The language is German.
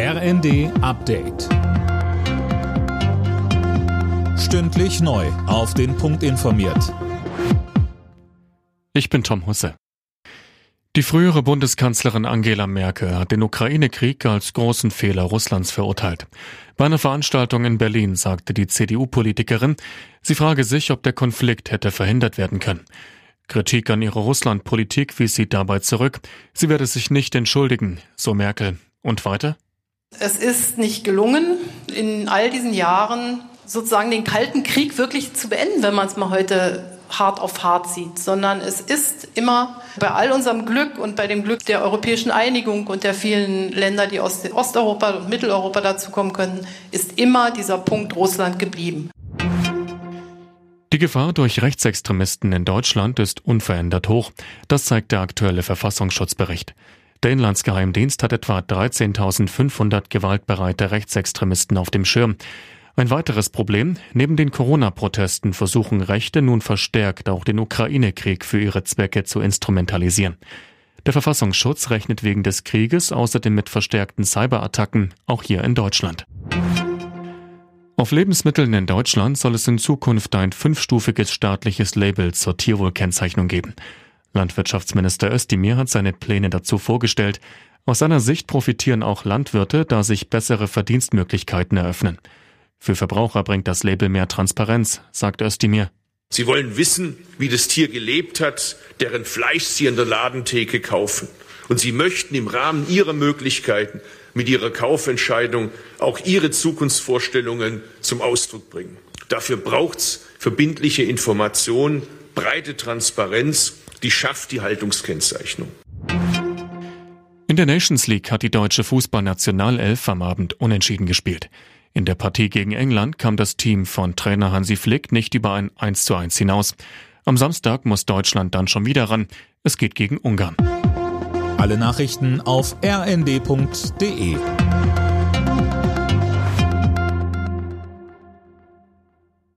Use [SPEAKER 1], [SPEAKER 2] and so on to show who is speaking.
[SPEAKER 1] RND Update. Stündlich neu. Auf den Punkt informiert.
[SPEAKER 2] Ich bin Tom Husse. Die frühere Bundeskanzlerin Angela Merkel hat den Ukraine-Krieg als großen Fehler Russlands verurteilt. Bei einer Veranstaltung in Berlin sagte die CDU-Politikerin, sie frage sich, ob der Konflikt hätte verhindert werden können. Kritik an ihrer Russland-Politik wies sie dabei zurück. Sie werde sich nicht entschuldigen, so Merkel. Und weiter?
[SPEAKER 3] Es ist nicht gelungen, in all diesen Jahren sozusagen den Kalten Krieg wirklich zu beenden, wenn man es mal heute hart auf hart sieht, sondern es ist immer bei all unserem Glück und bei dem Glück der europäischen Einigung und der vielen Länder, die aus Osteuropa und Mitteleuropa dazukommen können, ist immer dieser Punkt Russland geblieben.
[SPEAKER 2] Die Gefahr durch Rechtsextremisten in Deutschland ist unverändert hoch. Das zeigt der aktuelle Verfassungsschutzbericht. Der Inlandsgeheimdienst hat etwa 13.500 gewaltbereite Rechtsextremisten auf dem Schirm. Ein weiteres Problem, neben den Corona-Protesten versuchen Rechte nun verstärkt auch den Ukraine-Krieg für ihre Zwecke zu instrumentalisieren. Der Verfassungsschutz rechnet wegen des Krieges außerdem mit verstärkten Cyberattacken, auch hier in Deutschland. Auf Lebensmitteln in Deutschland soll es in Zukunft ein fünfstufiges staatliches Label zur Tierwohlkennzeichnung geben. Landwirtschaftsminister Özdemir hat seine Pläne dazu vorgestellt. Aus seiner Sicht profitieren auch Landwirte, da sich bessere Verdienstmöglichkeiten eröffnen. Für Verbraucher bringt das Label mehr Transparenz, sagt Özdemir.
[SPEAKER 4] Sie wollen wissen, wie das Tier gelebt hat, deren Fleisch Sie an der Ladentheke kaufen. Und Sie möchten im Rahmen Ihrer Möglichkeiten mit Ihrer Kaufentscheidung auch Ihre Zukunftsvorstellungen zum Ausdruck bringen. Dafür braucht es verbindliche Information, breite Transparenz die schafft die Haltungskennzeichnung.
[SPEAKER 2] In der Nations League hat die deutsche Fußballnationalelf am Abend unentschieden gespielt. In der Partie gegen England kam das Team von Trainer Hansi Flick nicht über ein 1 zu 1 hinaus. Am Samstag muss Deutschland dann schon wieder ran. Es geht gegen Ungarn.
[SPEAKER 1] Alle Nachrichten auf rnd.de